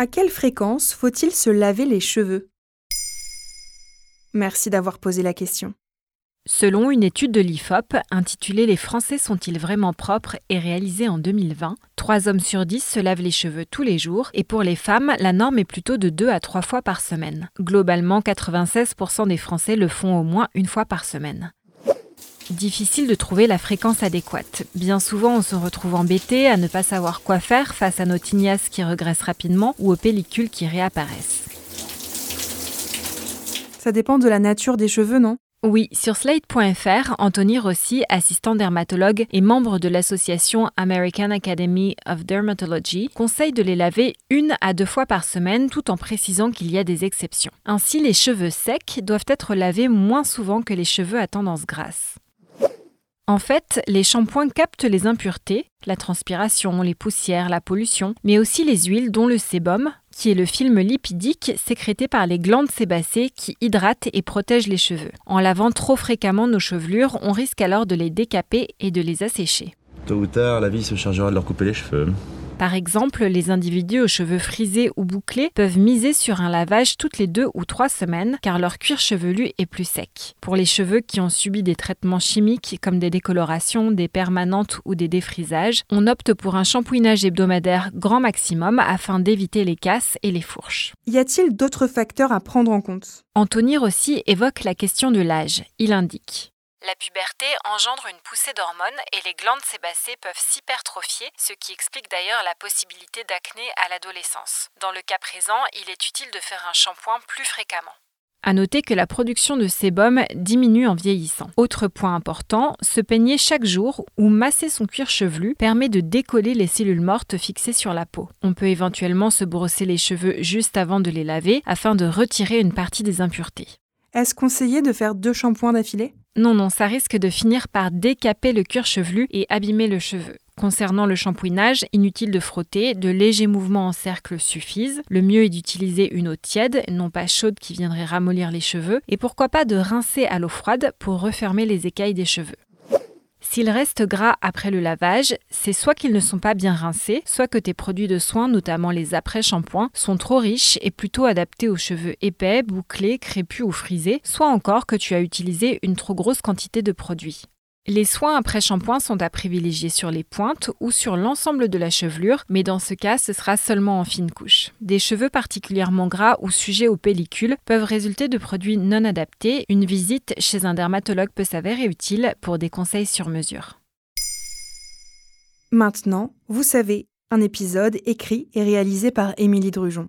À quelle fréquence faut-il se laver les cheveux? Merci d'avoir posé la question. Selon une étude de l'IFOP intitulée Les Français sont-ils vraiment propres et réalisée en 2020, 3 hommes sur 10 se lavent les cheveux tous les jours et pour les femmes, la norme est plutôt de 2 à 3 fois par semaine. Globalement, 96% des Français le font au moins une fois par semaine. Difficile de trouver la fréquence adéquate. Bien souvent, on se retrouve embêté à ne pas savoir quoi faire face à nos tignasses qui regressent rapidement ou aux pellicules qui réapparaissent. Ça dépend de la nature des cheveux, non? Oui, sur slate.fr, Anthony Rossi, assistant dermatologue et membre de l'association American Academy of Dermatology, conseille de les laver une à deux fois par semaine tout en précisant qu'il y a des exceptions. Ainsi, les cheveux secs doivent être lavés moins souvent que les cheveux à tendance grasse. En fait, les shampoings captent les impuretés, la transpiration, les poussières, la pollution, mais aussi les huiles dont le sébum, qui est le film lipidique sécrété par les glandes sébacées qui hydratent et protègent les cheveux. En lavant trop fréquemment nos chevelures, on risque alors de les décaper et de les assécher. Tôt ou tard, la vie se chargera de leur couper les cheveux. Par exemple, les individus aux cheveux frisés ou bouclés peuvent miser sur un lavage toutes les deux ou trois semaines car leur cuir chevelu est plus sec. Pour les cheveux qui ont subi des traitements chimiques comme des décolorations, des permanentes ou des défrisages, on opte pour un shampouinage hebdomadaire grand maximum afin d'éviter les casses et les fourches. Y a-t-il d'autres facteurs à prendre en compte? Anthony Rossi évoque la question de l'âge. Il indique la puberté engendre une poussée d'hormones et les glandes sébacées peuvent s'hypertrophier, ce qui explique d'ailleurs la possibilité d'acné à l'adolescence. Dans le cas présent, il est utile de faire un shampoing plus fréquemment. À noter que la production de sébum diminue en vieillissant. Autre point important, se peigner chaque jour ou masser son cuir chevelu permet de décoller les cellules mortes fixées sur la peau. On peut éventuellement se brosser les cheveux juste avant de les laver afin de retirer une partie des impuretés. Est-ce conseillé de faire deux shampoings d'affilée? Non, non, ça risque de finir par décaper le cuir chevelu et abîmer le cheveu. Concernant le shampouinage, inutile de frotter, de légers mouvements en cercle suffisent. Le mieux est d'utiliser une eau tiède, non pas chaude qui viendrait ramollir les cheveux, et pourquoi pas de rincer à l'eau froide pour refermer les écailles des cheveux. S'ils restent gras après le lavage, c'est soit qu'ils ne sont pas bien rincés, soit que tes produits de soins, notamment les après-shampoings, sont trop riches et plutôt adaptés aux cheveux épais, bouclés, crépus ou frisés, soit encore que tu as utilisé une trop grosse quantité de produits. Les soins après shampoing sont à privilégier sur les pointes ou sur l'ensemble de la chevelure, mais dans ce cas, ce sera seulement en fine couche. Des cheveux particulièrement gras ou sujets aux pellicules peuvent résulter de produits non adaptés. Une visite chez un dermatologue peut s'avérer utile pour des conseils sur mesure. Maintenant, vous savez, un épisode écrit et réalisé par Émilie Drujon.